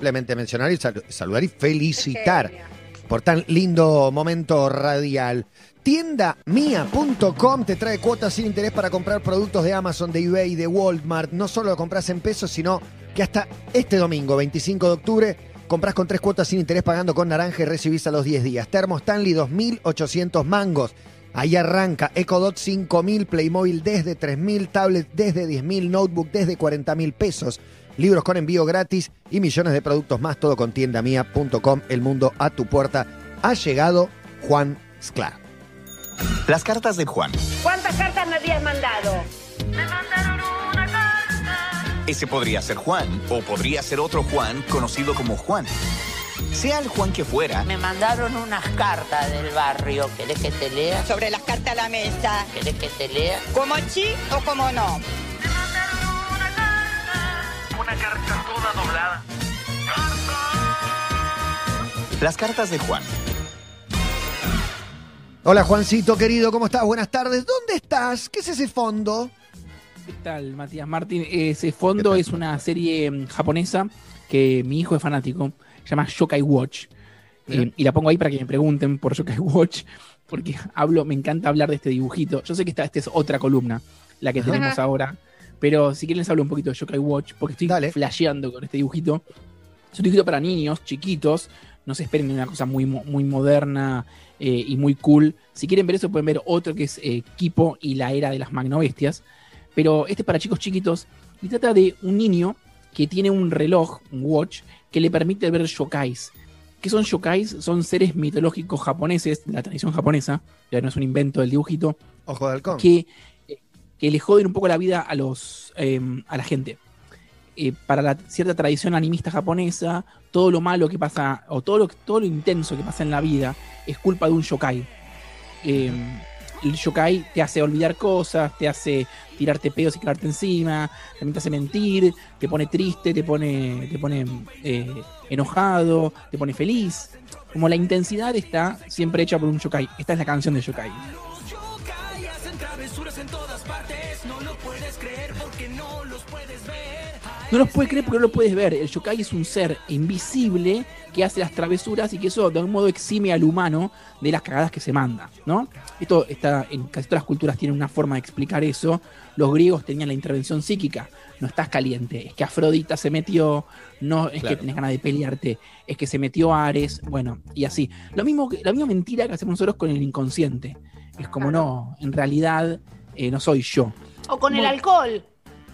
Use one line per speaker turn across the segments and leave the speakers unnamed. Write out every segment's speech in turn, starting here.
simplemente mencionar y sal- saludar y felicitar por tan lindo momento radial. Tiendamia.com te trae cuotas sin interés para comprar productos de Amazon, de eBay, de Walmart. No solo lo compras en pesos, sino que hasta este domingo, 25 de octubre, compras con tres cuotas sin interés pagando con naranja y recibís a los 10 días. Termo Stanley 2.800 mangos. Ahí arranca EcoDot 5000, Playmobil desde 3000, tablet desde 10000, notebook desde 40000 pesos, libros con envío gratis y millones de productos más, todo con tiendamia.com, el mundo a tu puerta. Ha llegado Juan Sclar.
Las cartas de Juan.
¿Cuántas cartas me habías mandado?
Ese podría ser Juan o podría ser otro Juan conocido como Juan. Sea el Juan que fuera,
Me mandaron unas cartas del barrio. ¿Querés que te lea?
Sobre las cartas a la mesa.
¿Querés que te lea?
¿Como sí o como no?
Una carta toda doblada.
las cartas de Juan.
Hola Juancito querido, ¿cómo estás? Buenas tardes. ¿Dónde estás? ¿Qué es ese fondo?
¿Qué tal, Matías Martín? Ese fondo es una serie mm, japonesa que mi hijo es fanático. Se llama Yokai Watch. Eh, y la pongo ahí para que me pregunten por Yokai Watch, porque hablo, me encanta hablar de este dibujito. Yo sé que esta, esta es otra columna, la que tenemos ahora. Pero si quieren les hablo un poquito de Yokai Watch, porque estoy
Dale.
flasheando con este dibujito. Es un dibujito para niños, chiquitos. No se esperen una cosa muy, muy moderna eh, y muy cool. Si quieren ver eso, pueden ver otro que es eh, Kipo y la era de las magnobestias. Pero este es para chicos chiquitos y trata de un niño que tiene un reloj, un watch, que le permite ver yokais. ¿Qué son yokais? Son seres mitológicos japoneses, de la tradición japonesa, ya no es un invento del dibujito,
Ojo de halcón.
que, que le joden un poco la vida a, los, eh, a la gente. Eh, para la cierta tradición animista japonesa, todo lo malo que pasa, o todo lo, todo lo intenso que pasa en la vida, es culpa de un yokai. Eh, el yokai te hace olvidar cosas, te hace tirarte pedos y quedarte encima, también te hace mentir, te pone triste, te pone, te pone eh, enojado, te pone feliz. Como la intensidad está siempre hecha por un yokai. Esta es la canción de yokai. No los puedes creer porque no lo puedes ver. El yokai es un ser invisible que hace las travesuras y que eso de algún modo exime al humano de las cagadas que se manda, ¿no? Esto está en casi todas las culturas tienen una forma de explicar eso. Los griegos tenían la intervención psíquica. No estás caliente, es que Afrodita se metió, no es
Claro.
que tenés ganas de pelearte, es que se metió Ares, bueno, y así. Lo mismo, la misma mentira que hacemos nosotros con el inconsciente. Es como no, en realidad eh, no soy yo.
O con el alcohol.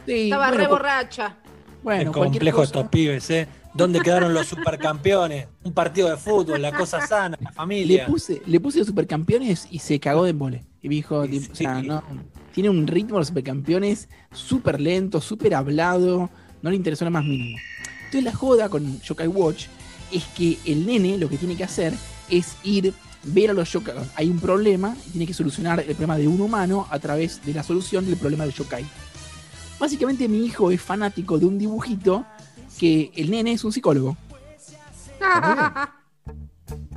Sí,
Estaba
bueno,
re borracha.
Bueno, cualquier
complejo
cosa.
estos pibes, ¿eh? ¿Dónde quedaron los supercampeones? Un partido de fútbol, la cosa sana, la
Le
familia.
puse, le puse los supercampeones y se cagó de embole. Y me dijo,
Sí,
tipo, o sea, no, tiene un ritmo los supercampeones súper lento, súper hablado, no le interesó lo más mínimo. Entonces la joda con Yokai Watch es que el nene lo que tiene que hacer es ir, ver a los yokai. Hay un problema y tiene que solucionar el problema de un humano a través de la solución del problema del yokai. Básicamente mi hijo es fanático de un dibujito que el nene es un psicólogo.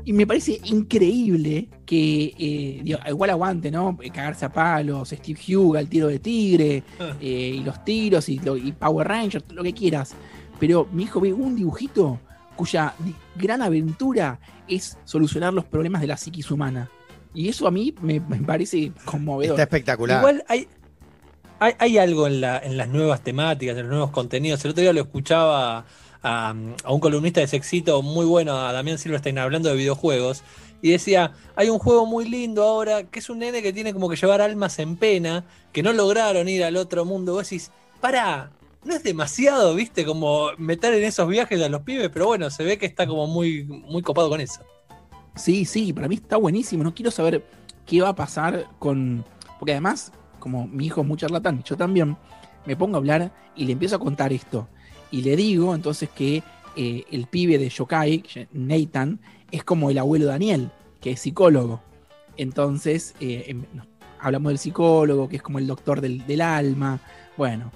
Y me parece increíble que, eh, digo, igual aguante, ¿no? Eh, Cagarse a palos, Steve Huga, el tiro de tigre, eh, y los tiros, y, lo- y Power Rangers, lo que quieras. Pero mi hijo ve un dibujito cuya gran aventura es solucionar los problemas de la psiquis humana. Y eso a mí me, me parece conmovedor.
Está espectacular.
Igual hay, hay, algo en, la, en las nuevas temáticas, en los nuevos contenidos. El otro día lo escuchaba a, un columnista de Sexito muy bueno, a Damián Silverstein, hablando de videojuegos. Y decía, hay un juego muy lindo ahora, que es un nene que tiene como que llevar almas en pena, que no lograron ir al otro mundo. Vos decís, para, no es demasiado, viste, como meter en esos viajes a los pibes, pero bueno, se ve que está como muy, muy copado con eso.
Sí, sí, para mí está buenísimo. No quiero saber qué va a pasar con. Porque además, como mi hijo es muy charlatán yo también, me pongo a hablar y le empiezo a contar esto. Y le digo entonces que eh, el pibe de Yokai, Nathan, es como el abuelo Daniel, que es psicólogo. Entonces, eh, em- hablamos del psicólogo, que es como el doctor del, del alma. Bueno,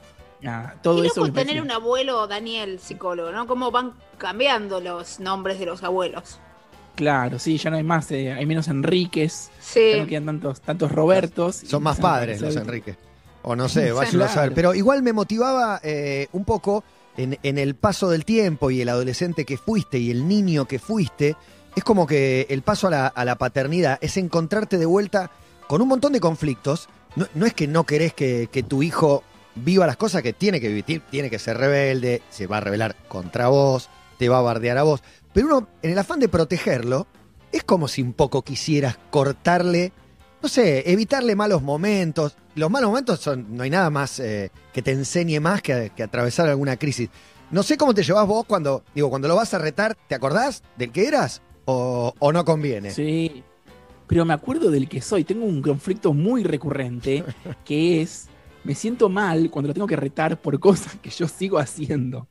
ah, todo
Qué
eso.
loco
me parece-
tener un abuelo Daniel, psicólogo, ¿no? Cómo van cambiando los nombres de los abuelos.
Claro, sí, ya no hay más, eh, hay menos Enríquez, ya
Sí.
no quedan tantos, tantos Robertos. y
Son más padres los
aparecer-
Enrique. O no sé,
Sí,
váyalo a saber.
claro.
Pero igual me motivaba eh, un poco en, en el paso del tiempo y el adolescente que fuiste y el niño que fuiste, es como que el paso a la, a la paternidad es encontrarte de vuelta con un montón de conflictos. No, no es que no querés que, que tu hijo viva las cosas que tiene que vivir, tiene que ser rebelde, se va a rebelar contra vos, te va a bardear a vos. Pero uno, en el afán de protegerlo, es como si un poco quisieras cortarle, no sé, evitarle malos momentos. Los malos momentos son, no hay nada más eh, que te enseñe más que, atravesar alguna crisis. No sé cómo te llevas vos cuando, digo, cuando lo vas a retar, ¿te acordás del que eras? ¿O, o no conviene?
Sí. Pero me acuerdo del que soy. Tengo un conflicto muy recurrente que es. Me siento mal cuando lo tengo que retar por cosas que yo sigo haciendo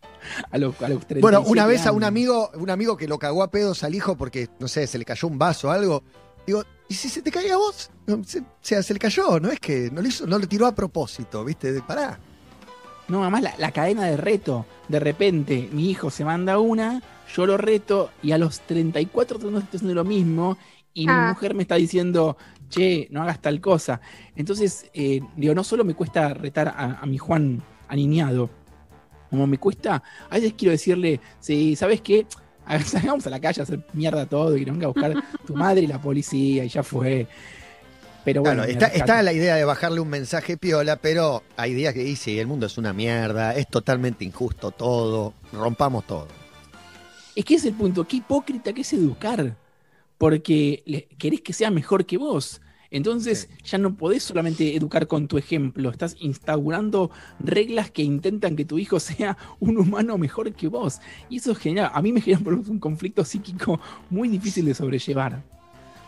a, los a los 37
Bueno, una vez a un amigo, un amigo que lo cagó a pedos al hijo porque, no sé, se le cayó un vaso o algo. Digo, ¿y si se te cae a vos? Se- O sea, se le cayó, no es que no lo hizo, no lo tiró a propósito, ¿viste? De- Pará.
No, además la, la cadena de reto. De repente, mi hijo se manda una, yo lo reto, y a los 34 segundos estoy haciendo lo mismo, y mi
Ah.
mujer me está diciendo, che, no hagas tal cosa. Entonces, eh, digo, no solo me cuesta retar a, a mi Juan aniñado, como me cuesta, a veces quiero decirle, sí, ¿sabes qué? Salgamos a la calle a hacer mierda todo y que nos venga a buscar tu madre y la policía, y ya fue. Pero bueno,
Claro, está, está la idea de bajarle un mensaje piola, pero hay días que dice, el mundo es una mierda, es totalmente injusto todo, rompamos todo.
Es que es el punto, qué hipócrita que es educar, porque le- querés que sea mejor que vos. Entonces ya no podés solamente educar con tu ejemplo, estás instaurando reglas que intentan que tu hijo sea un humano mejor que vos. Y eso genera, a mí me genera un conflicto psíquico muy difícil de sobrellevar.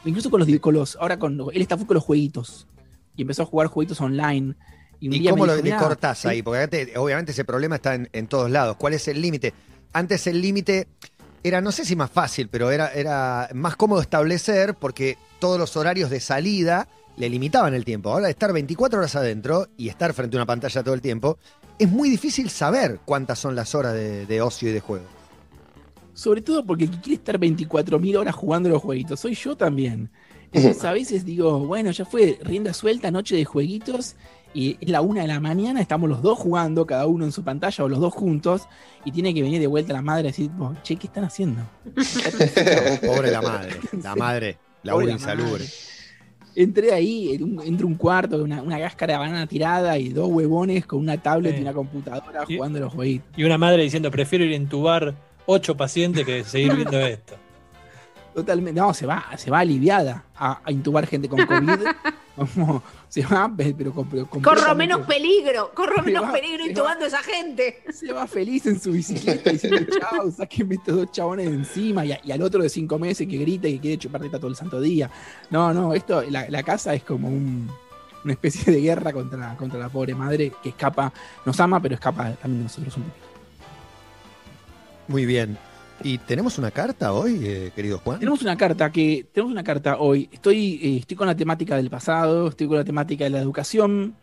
Incluso con los, con los ahora con, él está con los jueguitos y empezó a jugar jueguitos online. Y,
¿Y cómo lo
dijo,
le
"Mirá,
cortás ahí? Porque obviamente ese problema está en, en todos lados. ¿Cuál es el límite? Antes el límite era, no sé si más fácil, pero era, era más cómodo establecer porque todos los horarios de salida le limitaban el tiempo. Ahora estar 24 horas adentro y estar frente a una pantalla todo el tiempo, es muy difícil saber cuántas son las horas de, de ocio y de juego.
Sobre todo porque el que quiere estar 24.000 horas jugando los jueguitos, soy yo también. Entonces a veces digo, bueno, ya fue rienda suelta, noche de jueguitos, y es la una de la mañana, estamos los dos jugando, cada uno en su pantalla o los dos juntos, y tiene que venir de vuelta la madre y decir, "Vos, che, ¿qué están haciendo?
Pobre la madre, la madre, la
Pobre
una insalubre.
Entré ahí, en un- cuarto, una, una cáscara de banana tirada y dos huevones con una tablet
Sí.
y una computadora
Y-
jugando los jueguitos.
Y una madre diciendo, prefiero ir a entubar ocho pacientes que seguir viendo esto.
Totalmente, no, se va, se va aliviada a, a intubar gente con COVID. Como, se va, pe- pero, con- pero
Corro menos peligro, corro
Se
menos
va,
peligro intubando a esa gente.
Se va feliz en su bicicleta diciendo chao, sáquenme estos dos chabones de encima y, a- y al otro de cinco meses que grita y que quiere chupar teta todo el santo día. No, no, esto, la, la casa es como un- una especie de guerra contra, contra la pobre madre que escapa, nos ama, pero escapa también de nosotros un poco.
Muy bien. ¿Y tenemos una carta hoy, eh, querido Juan?
Tenemos una carta que, tenemos una carta hoy. Estoy, eh, estoy con la temática del pasado, estoy con la temática de la educación,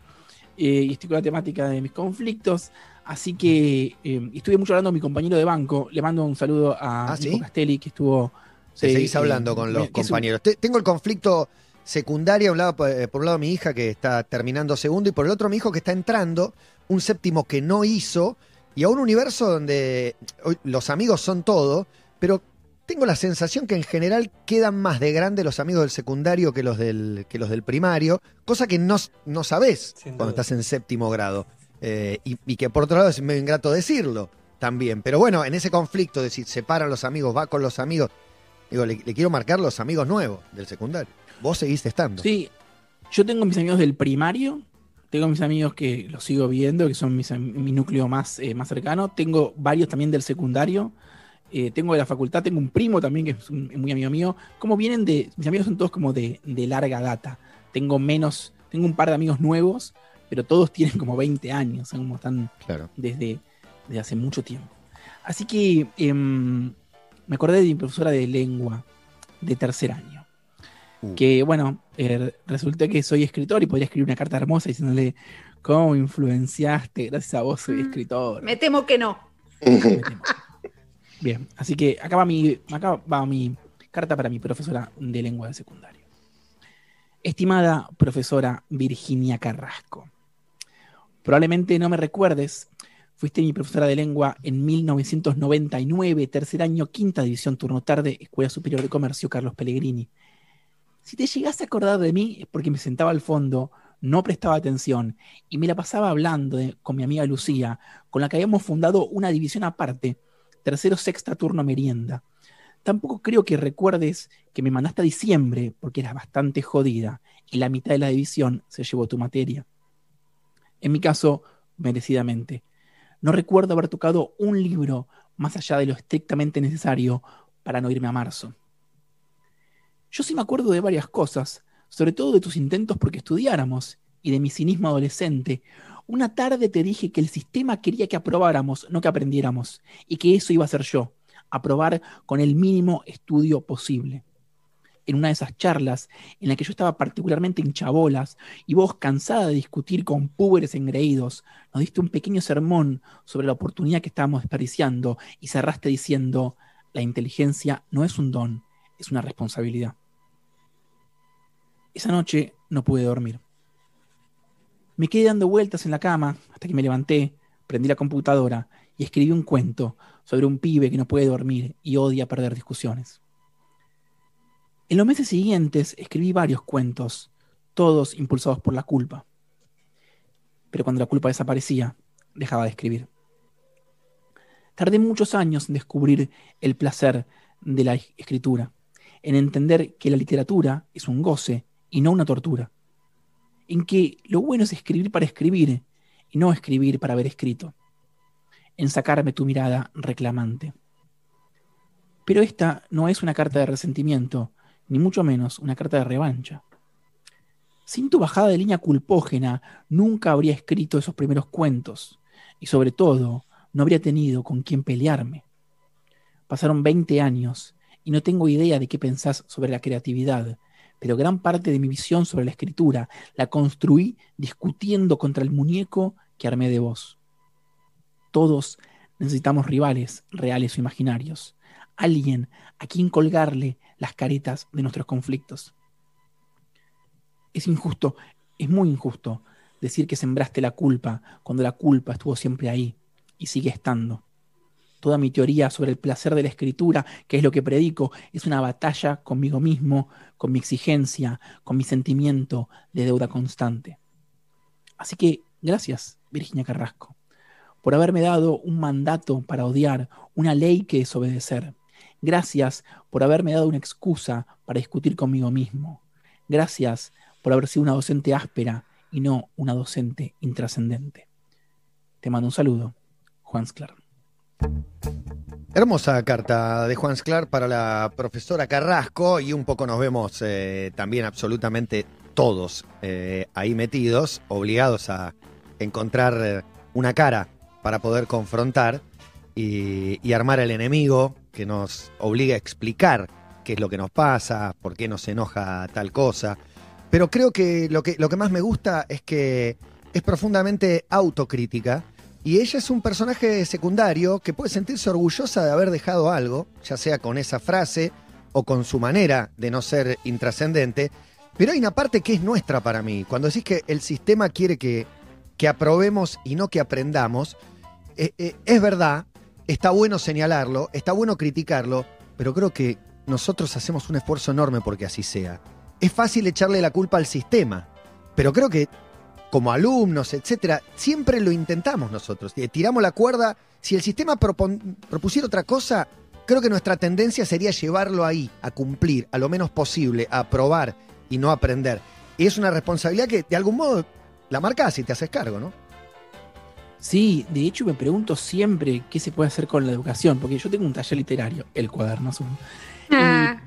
eh, y estoy con la temática de mis conflictos. Así que eh, estuve mucho hablando con mi compañero de banco. Le mando un saludo a
Ah,
Nico
¿sí?
Castelli, que estuvo.
Te seguís hablando con los
un-
compañeros. Te- Tengo el conflicto secundario, un lado, por un lado mi hija que está terminando segundo y por el otro mi hijo que está entrando, un séptimo que no hizo, y a un universo donde los amigos son todo, pero tengo la sensación que en general quedan más de grande los amigos del secundario que los del, que los del primario, cosa que no, no sabés
Sin
cuando estás en séptimo grado. Eh, y, y que por otro lado es medio ingrato decirlo también. Pero bueno, en ese conflicto de si separan los amigos, va con los amigos, Digo, le, le quiero marcar los amigos nuevos del secundario. Vos seguiste estando.
Sí, yo tengo mis amigos del primario, tengo mis amigos que los sigo viendo, que son mis, mi núcleo más, eh, más cercano, tengo varios también del secundario, eh, tengo de la facultad, tengo un primo también que es un- muy amigo mío, como vienen de, mis amigos son todos como de, de larga data, tengo menos, tengo un par de amigos nuevos, pero todos tienen como 20 años, son como están
Claro.
desde, desde hace mucho tiempo. Así que em, me acordé de mi profesora de lengua de tercer año.
Uh.
Que bueno, eh, resulta que soy escritor y podría escribir una carta hermosa diciéndole cómo me influenciaste, gracias a vos soy
Mm,
escritor.
Me temo que no.
Temo. Bien, así que acá va mi, acá va mi carta para mi profesora de lengua de secundario. Estimada profesora Virginia Carrasco, probablemente no me recuerdes, Fuiste mi profesora de lengua en 1999, tercer año, quinta división, turno tarde, Escuela Superior de Comercio, Carlos Pellegrini. Si te llegas a acordar de mí es porque me sentaba al fondo, no prestaba atención y me la pasaba hablando de- con mi amiga Lucía, con la que habíamos fundado una división aparte, tercero, sexta, turno merienda. Tampoco creo que recuerdes que me mandaste a diciembre porque eras bastante jodida y la mitad de la división se llevó tu materia. En mi caso, merecidamente. No recuerdo haber tocado un libro más allá de lo estrictamente necesario para no irme a marzo. Yo sí me acuerdo de varias cosas, sobre todo de tus intentos porque estudiáramos y de mi cinismo adolescente. Una tarde te dije que el sistema quería que aprobáramos, no que aprendiéramos, y que eso iba a ser yo, aprobar con el mínimo estudio posible. En una de esas charlas en la que yo estaba particularmente hinchabolas y vos, cansada de discutir con púberes engreídos, nos diste un pequeño sermón sobre la oportunidad que estábamos desperdiciando y cerraste diciendo, la inteligencia no es un don, es una responsabilidad. Esa noche no pude dormir. Me quedé dando vueltas en la cama hasta que me levanté, prendí la computadora y escribí un cuento sobre un pibe que no puede dormir y odia perder discusiones. En los meses siguientes escribí varios cuentos, todos impulsados por la culpa. Pero cuando la culpa desaparecía, dejaba de escribir. Tardé muchos años en descubrir el placer de la escritura, en entender que la literatura es un goce y no una tortura, en que lo bueno es escribir para escribir y no escribir para haber escrito, en sacarme tu mirada reclamante. Pero esta no es una carta de resentimiento, ni mucho menos una carta de revancha. Sin tu bajada de línea culpógena, nunca habría escrito esos primeros cuentos, y sobre todo, no habría tenido con quién pelearme. Pasaron 20 años y no tengo idea de qué pensás sobre la creatividad, pero gran parte de mi visión sobre la escritura la construí discutiendo contra el muñeco que armé de vos. Todos necesitamos rivales, reales o imaginarios, alguien a quien colgarle las caretas de nuestros conflictos. Es injusto, es muy injusto decir que sembraste la culpa cuando la culpa estuvo siempre ahí y sigue estando. Toda mi teoría sobre el placer de la escritura, que es lo que predico, es una batalla conmigo mismo, con mi exigencia, con mi sentimiento de deuda constante. Así que gracias, Virginia Carrasco, por haberme dado un mandato para odiar, una ley que desobedecer. Gracias por haberme dado una excusa para discutir conmigo mismo. Gracias por haber sido una docente áspera y no una docente intrascendente. Te mando un saludo, Juan Sclar.
Hermosa carta de Juan Sclar para la profesora Carrasco y un poco nos vemos eh, también absolutamente todos eh, ahí metidos, obligados a encontrar eh, una cara para poder confrontar y, armar el enemigo que nos obliga a explicar qué es lo que nos pasa, por qué nos enoja tal cosa. Pero creo que, lo que más me gusta es que es profundamente autocrítica y ella es un personaje secundario que puede sentirse orgullosa de haber dejado algo, ya sea con esa frase o con su manera de no ser intrascendente. Pero hay una parte que es nuestra para mí. Cuando decís que el sistema quiere que, que aprobemos y no que aprendamos, eh, eh, es verdad, está bueno señalarlo, está bueno criticarlo, pero creo que nosotros hacemos un esfuerzo enorme porque así sea. Es fácil echarle la culpa al sistema, pero creo que como alumnos, etcétera, siempre lo intentamos nosotros. Eh, Tiramos la cuerda. Si el sistema propon- propusiera otra cosa, creo que nuestra tendencia sería llevarlo ahí, a cumplir, a lo menos posible, a probar y no aprender. Y es una responsabilidad que de algún modo la marcas y te haces cargo, ¿no?
Sí, de hecho me pregunto siempre qué se puede hacer con la educación, porque yo tengo un taller literario, el cuaderno azul.
Ah,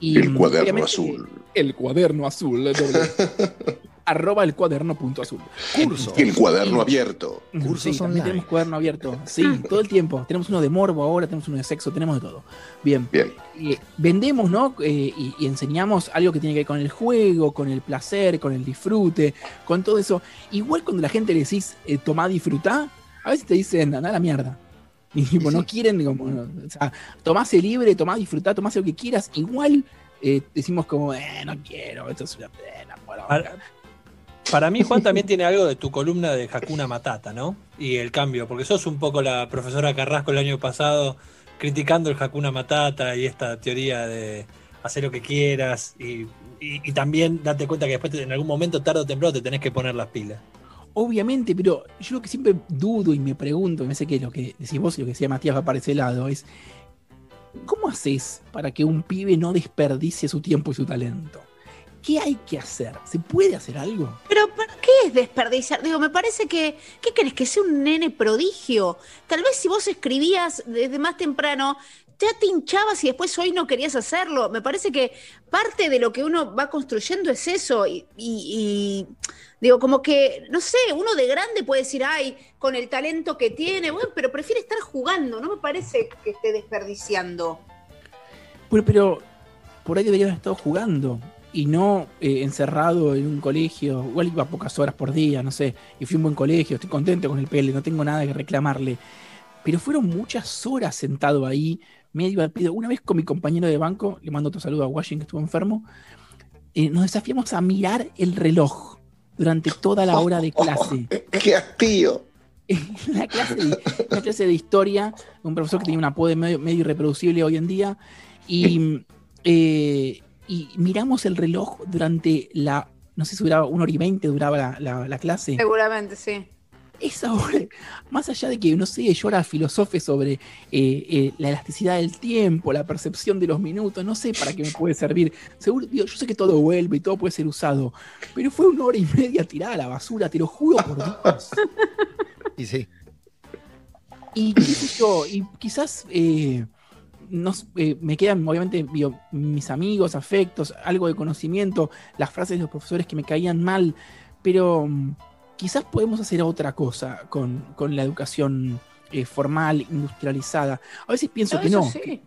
Y,
El cuaderno azul.
El cuaderno azul. arroba el cuaderno punto azul.
Curso.
El cuaderno abierto.
Cursos
sí, también tenemos cuaderno abierto. Sí, todo el tiempo. Tenemos uno de morbo ahora, tenemos uno de sexo, tenemos de todo. Bien.
Bien.
Eh, vendemos, ¿no? Eh, y, y enseñamos algo que tiene que ver con el juego, con el placer, con el disfrute, con todo eso. Igual cuando la gente le decís, eh, tomá, disfrutá, a veces te dicen, anda a la mierda. Y tipo, no quieren, como, o sea, tomase libre, tomá, disfrutá, tomás lo que quieras. Igual eh, decimos como, eh, no quiero, esto es una pena.
Para mí, Juan, también tiene algo de tu columna de Hakuna Matata, ¿no? Y el cambio, porque sos un poco la profesora Carrasco el año pasado criticando el Hakuna Matata y esta teoría de hacer lo que quieras y, también date cuenta que después en algún momento, tarde o temprano, te tenés que poner las pilas.
Obviamente, pero yo lo que siempre dudo y me pregunto, me sé que lo que decís vos y lo que decía Matías va para ese lado, es ¿cómo haces para que un pibe no desperdicie su tiempo y su talento? ¿Qué hay que hacer? ¿Se puede hacer algo?
Pero ¿para qué es desperdiciar? Digo, me parece que, ¿qué querés? Que sea un nene prodigio. Tal vez si vos escribías desde más temprano, ya te hinchabas y después hoy no querías hacerlo. Me parece que parte de lo que uno va construyendo es eso. Y, y- y, digo, como que, no sé, uno de grande puede decir, ay, con el talento que tiene, bueno, pero prefiere estar jugando. No me parece que esté desperdiciando.
Pero, pero por ahí debería haber estado jugando y no eh, encerrado en un colegio. Igual iba pocas horas por día, no sé. Y fui a un buen colegio, estoy contento con el PL, no tengo nada que reclamarle. Pero fueron muchas horas sentado ahí, medio al pedo. Una vez con mi compañero de banco, le mando otro saludo a Washington que estuvo enfermo, eh, nos desafiamos a mirar el reloj durante toda la hora de clase.
¡Qué hastío!
la clase de, una clase de historia, un profesor que tenía un apodo medio, medio irreproducible hoy en día, y, eh, y miramos el reloj durante la, no sé si duraba una hora y veinte, duraba la, la- la clase.
Seguramente, sí.
Esa hora, más allá de que, no sé, yo ahora filosofe sobre eh, eh, la elasticidad del tiempo, la percepción de los minutos, no sé para qué me puede servir. Seguro, digo, yo sé que todo vuelve y todo puede ser usado, pero fue una hora y media tirada a la basura, te lo juro por Dios.
Y sí.
Y qué sé yo, y quizás eh, nos- eh, me quedan, obviamente, digo, mis amigos, afectos, algo de conocimiento, las frases de los profesores que me caían mal, pero mm, quizás podemos hacer otra cosa con, con la educación eh, formal, industrializada. A veces pienso
No,
que no,
sí.
que,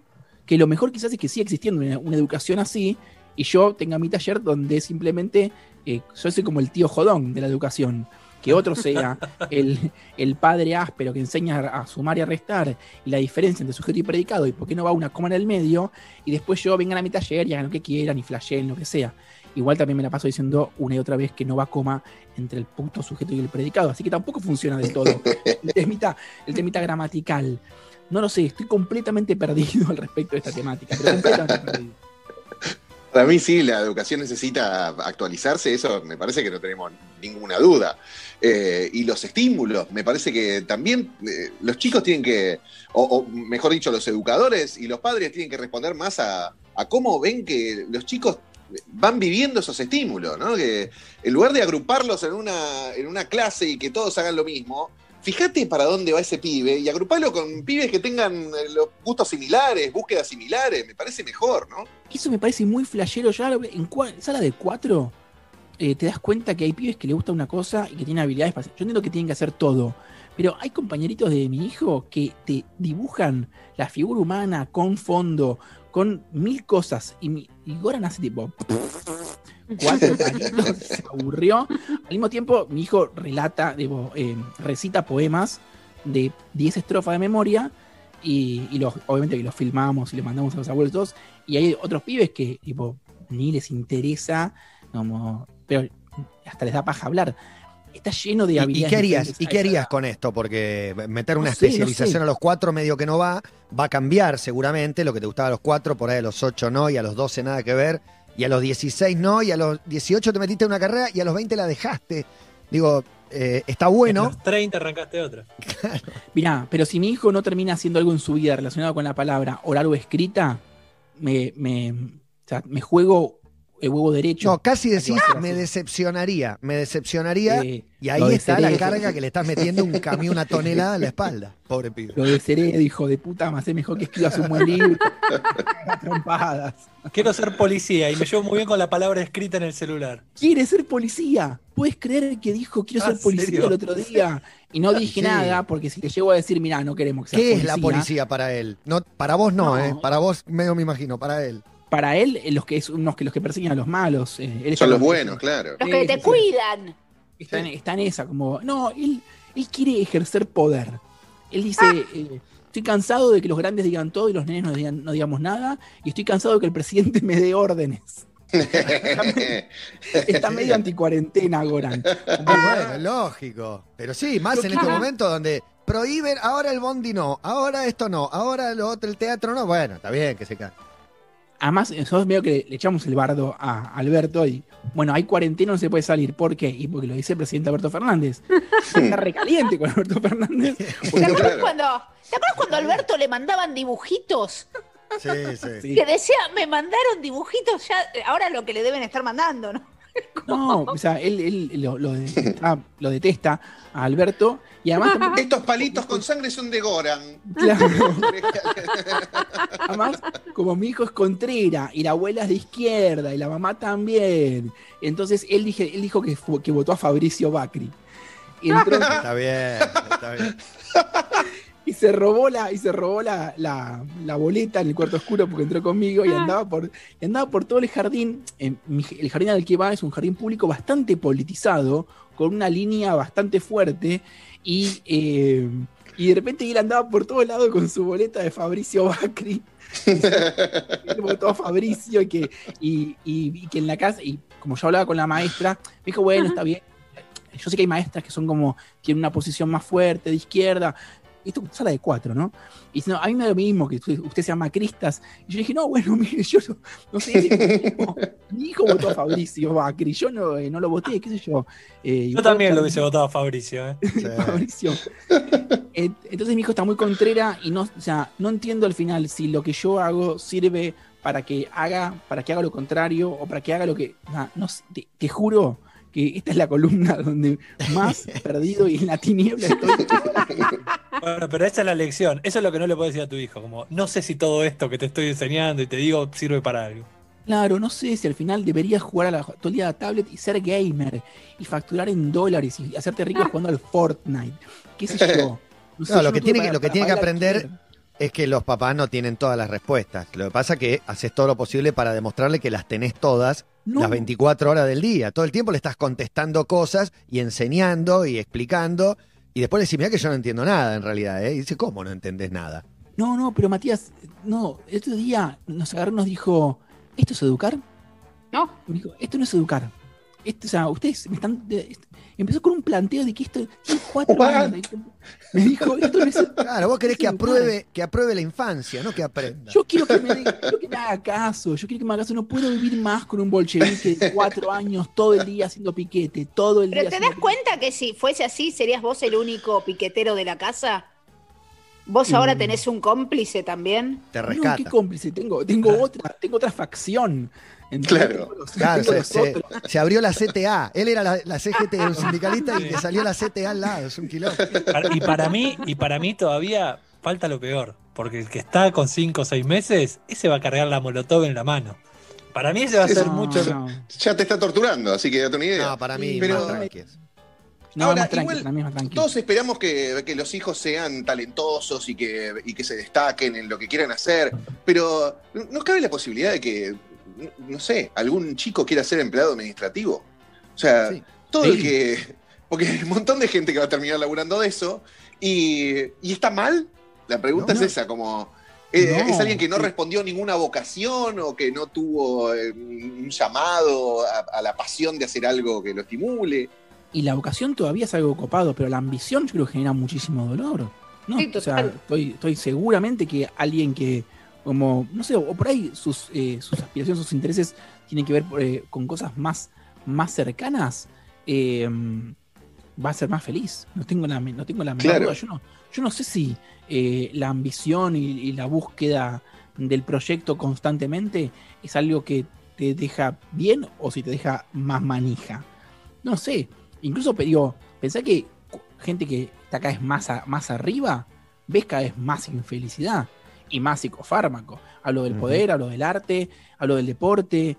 que lo mejor quizás es que siga existiendo una, una educación así y yo tenga mi taller donde simplemente eh, yo soy como el tío jodón de la educación. Que otro sea el, el padre áspero que enseña a sumar y a restar y la diferencia entre sujeto y predicado y por qué no va una coma en el medio y después yo vengan a mi taller y hagan lo que quieran y flasheen lo que sea. Igual también me la paso diciendo una y otra vez que no va coma entre el punto sujeto y el predicado, así que tampoco funciona del todo. El temita, el temita gramatical. No lo sé, estoy completamente perdido al respecto de esta temática, pero completamente perdido.
Para mí sí, la educación necesita actualizarse, eso me parece que no tenemos ninguna duda. Eh, y los estímulos, me parece que también eh, los chicos tienen que, o, o mejor dicho, los educadores y los padres tienen que responder más a, a cómo ven que los chicos van viviendo esos estímulos, ¿no? Que en lugar de agruparlos en una, en una clase y que todos hagan lo mismo, fíjate para dónde va ese pibe y agruparlo con pibes que tengan eh, los gustos similares, búsquedas similares, me parece mejor, ¿no?
Eso me parece muy flashero. Ya en sala de cuatro eh, te das cuenta que hay pibes que le gusta una cosa y que tienen habilidades para. Yo entiendo que tienen que hacer todo. Pero hay compañeritos de mi hijo que te dibujan la figura humana con fondo, con mil cosas. Y, mi, y Goran hace tipo. Cuatro palitos, se aburrió. Al mismo tiempo, mi hijo relata, digo, eh, recita poemas de 10 estrofas de memoria. Y, y los, obviamente que los filmamos y le mandamos a los abuelos y todos. Y hay otros pibes que, tipo, ni les interesa, como, pero hasta les da paja hablar. Está lleno de
¿Y, y
habilidades.
qué harías. ¿Y qué harías con esto? Porque meter una
No sé, no
especialización
sé.
a los cuatro medio que no va, va a cambiar seguramente. Lo que te gustaba a los cuatro, por ahí a los ocho no, y a los doce nada que ver, y a los 16 no, y a los 18 te metiste en una carrera y a los 20 la dejaste. Digo, eh, está
En
bueno.
los 30 arrancaste otra.
Mirá, pero si mi hijo no termina haciendo algo en su vida relacionado con la palabra oral o escrita, me, me, o sea, me juego el huevo derecho.
No, casi decís,
a
me decepcionaría, me decepcionaría.
Eh,
y ahí está la carga que le estás metiendo un camión, una tonelada en la espalda. Pobre pibe.
Lo desearé, hijo de puta, más es mejor que escribas un buen libro. Trompadas.
Quiero ser policía y me llevo muy bien con la palabra escrita en el celular.
Quiere ser policía. ¿Puedes creer que dijo quiero
Ah,
ser policía
¿serio?
el otro día? Y no dije
Sí.
nada, porque si le llego a decir, mirá, no queremos que seas
¿Qué es la policía para él? No, para vos no,
No.
¿eh? Para vos medio me imagino, para él.
Para él, eh, los que, es, unos que los que persiguen a los malos. eh, él está
Son los buenos, claro.
Los que te cuidan.
Está en, está en esa, como, no, él, él quiere ejercer poder. Él dice,
Ah.
eh, estoy cansado de que los grandes digan todo y los nenes no, digan, no digamos nada, y estoy cansado de que el presidente me dé órdenes. Está medio anticuarentena, Goran.
Y bueno, lógico. Pero sí, más en este momento donde prohíben, ahora el bondi no, ahora esto no, ahora lo otro, el teatro no. Bueno, está bien que se cae.
Además, nosotros medio que le echamos el bardo a Alberto y, bueno, hay cuarentena, no se puede salir. ¿Por qué? Y porque lo dice el presidente Alberto Fernández. Está recaliente con Alberto Fernández.
¿Te acuerdas cuando, ¿te acuerdas cuando a Alberto le mandaban dibujitos?
Sí, sí.
Sí.
Que decía, me mandaron dibujitos ya, ahora lo que le deben estar mandando, ¿no?
No, o sea, él, él lo, lo detesta, lo detesta a Alberto y además también-
Estos palitos con sangre son de Goran.
Claro. Además, como mi hijo es contrera y la abuela es de izquierda y la mamá también, entonces él, dije, él dijo que, votó a Fabricio Bacri.
Está bien, está bien.
Y se robó la, y se robó la, la- la boleta en el cuarto oscuro porque entró conmigo y andaba por, y andaba por todo el jardín. En mi- el jardín al que va es un jardín público bastante politizado, con una línea bastante fuerte, y, eh, y de repente él andaba por todos lados con su boleta de Fabricio Bacri. Él votó a Fabricio y que, y, y- y que en la casa, y como yo hablaba con la maestra, me dijo, bueno, está bien. Yo sé que hay maestras que son como, tienen una posición más fuerte, de izquierda. Esto es sala de cuatro, ¿no? Y dice, no, a mí me da lo mismo que usted, usted se llama Cristas. Y yo dije, no, bueno, mire, yo no, no sé, si mi, hijo, mi hijo votó a Fabricio Bacri, yo no, eh, no lo voté, qué sé yo. Eh,
Yo también lo hubiese votado a Fabricio. ¿eh?
Fabricio. Eh, Entonces mi hijo está muy contrera y no, o sea, no entiendo al final si lo que yo hago sirve para que haga, para que haga lo contrario o para que haga lo que. no, no te juro que esta es la columna donde más perdido y en la tiniebla estoy.
Bueno, pero esa es la lección. Eso es lo que no le puedes decir a tu hijo. Como, no sé si todo esto que te estoy enseñando y te digo sirve para algo.
Claro, no sé si al final deberías jugar a la, todo el día a la tablet y ser gamer y facturar en dólares y hacerte rico jugando al Fortnite. ¿Qué sé yo? sé,
No,
yo
lo que tiene que- lo que tiene que aprender. Es que los papás no tienen todas las respuestas. Lo que pasa es que haces todo lo posible para demostrarle que las tenés todas
No.
las 24 horas del día. Todo el tiempo le estás contestando cosas y enseñando y explicando. Y después le decís, mira que yo no entiendo nada en realidad. ¿eh? Y dice, ¿cómo no entendés nada?
No, no, pero Matías, no, el otro día nos agarró y nos dijo, ¿esto es educar?
No.
Me dijo, esto no es educar. Esto, o sea, ustedes me están. de- est- empezó con un planteo de que esto tiene cuatro años. Me dijo, esto no es
Claro, vos querés que apruebe, que apruebe la infancia, no que aprenda.
Yo quiero que me, quiero que me haga caso, yo quiero que me haga caso. No puedo vivir más con un bolchevique de cuatro años todo el día haciendo piquete, todo el día.
Pero ¿te das cuenta que si fuese así, serías vos el único piquetero de la casa? ¿Vos ahora tenés un cómplice también?
Te
No,
rescata.
qué cómplice, tengo, tengo otra, tengo otra facción.
Claro.
los-
se, abrió la CTA. Él era la, la CGT, era un sindicalista y le salió la CTA al lado. Es un quilombo.
Para- Y para mí, y para mí todavía falta lo peor. Porque el que está con 5 o 6 meses, ese va a cargar la molotov en la mano. Para mí ese va a ser
No,
mucho.
no.
Ya te está torturando, así que date una idea.
No, para mí,
Pero-
más tranquilos.
No,
Ahora, igual. Todos esperamos que, que los hijos sean talentosos y que, y que se destaquen en lo que quieran hacer, pero ¿no cabe la posibilidad de que, no sé, algún chico quiera ser empleado administrativo? O sea,
Sí.
todo el que... Porque hay un montón de gente que va a terminar laburando de eso y, y está mal. La pregunta
No,
es
no.
esa, como... eh,
No,
¿Es alguien que no respondió ninguna vocación o que no tuvo eh, un llamado a, a la pasión de hacer algo que lo estimule?
Y la vocación todavía es algo copado, pero la ambición yo creo que genera muchísimo dolor. ¿no?
Sí,
o sea, estoy, estoy seguramente que alguien que, como, no sé, o por ahí sus, eh, sus aspiraciones, sus intereses tienen que ver eh, con cosas más, más cercanas, eh, va a ser más feliz. No tengo la, no tengo la menor
Claro.
duda. Yo no, yo no sé si eh, la ambición y, y la búsqueda del proyecto constantemente es algo que te deja bien o si te deja más manija. No sé. Incluso, digo, pensá que gente que está cada vez más, a- más arriba, ves cada vez más infelicidad y más psicofármaco. Hablo del
Ujú.
poder, hablo del arte, hablo del deporte.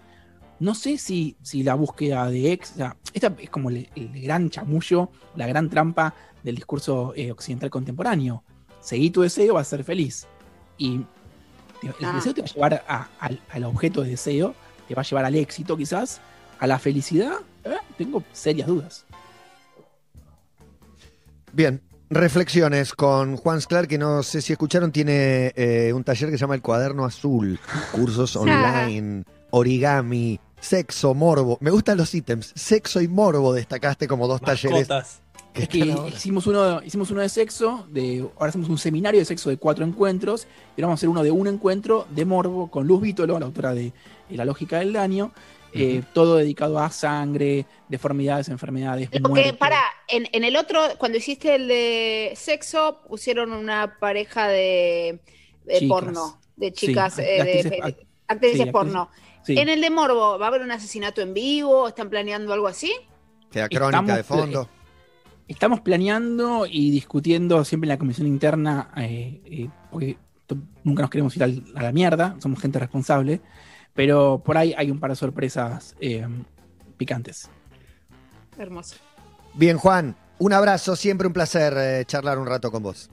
No sé si, si la búsqueda de ex. O sea, esta es como el, el gran chamullo, la gran trampa del discurso eh, occidental contemporáneo. Seguí tu deseo, vas a ser feliz. Y te- el
Ah.
deseo te va a llevar a- al, al objeto de deseo, te va a llevar al éxito quizás, a la felicidad. eh, Tengo serias dudas.
Bien, reflexiones con Juan Sclar, que no sé si escucharon, tiene eh, un taller que se llama El Cuaderno Azul, cursos online, origami, Sexo, morbo. Me gustan los ítems. Sexo y morbo destacaste como dos talleres. Que
Es que hicimos uno, hicimos uno de sexo, de, ahora hacemos un seminario de sexo de cuatro encuentros, y ahora vamos a hacer uno de un encuentro de morbo con Luz Vítolo, la autora de La lógica del daño, eh, todo dedicado a sangre, deformidades, enfermedades,
Porque,
muerte.
para, en, en el otro, cuando hiciste el de sexo, pusieron una pareja de, de porno, de chicas,
Sí,
eh, de-
actrices-
de-
act-
actrices
sí,
porno.
Sí.
En el de Morbo, ¿va a haber un asesinato en vivo? ¿Están planeando algo así?
Queda crónica
Estamos-
de fondo.
Estamos planeando y discutiendo siempre en la comisión interna, eh, eh, porque nunca nos queremos ir al- a la mierda, somos gente responsable, pero por ahí hay un par de sorpresas eh, picantes.
Hermoso.
Bien, Juan, un abrazo. Siempre un placer eh, charlar un rato con vos.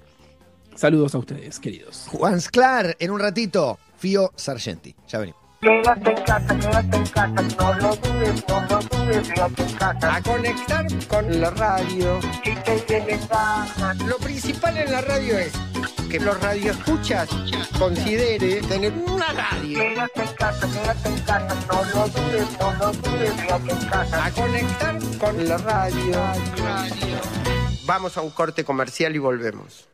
Saludos a ustedes, queridos.
Juan Sclar, en un ratito. Fío Sargenti. Ya venimos.
Quédate en casa, quédate en casa, no lo dudes, no lo dudes, quédate en casa.
a conectar con la radio.
Te
Lo principal en la radio es que los radioescuchas considere tener una radio.
quédate en casa, quédate en casa, no lo dudes, no lo dudes, quédate en casa.
A conectar con la radio. Vamos a un corte comercial y volvemos.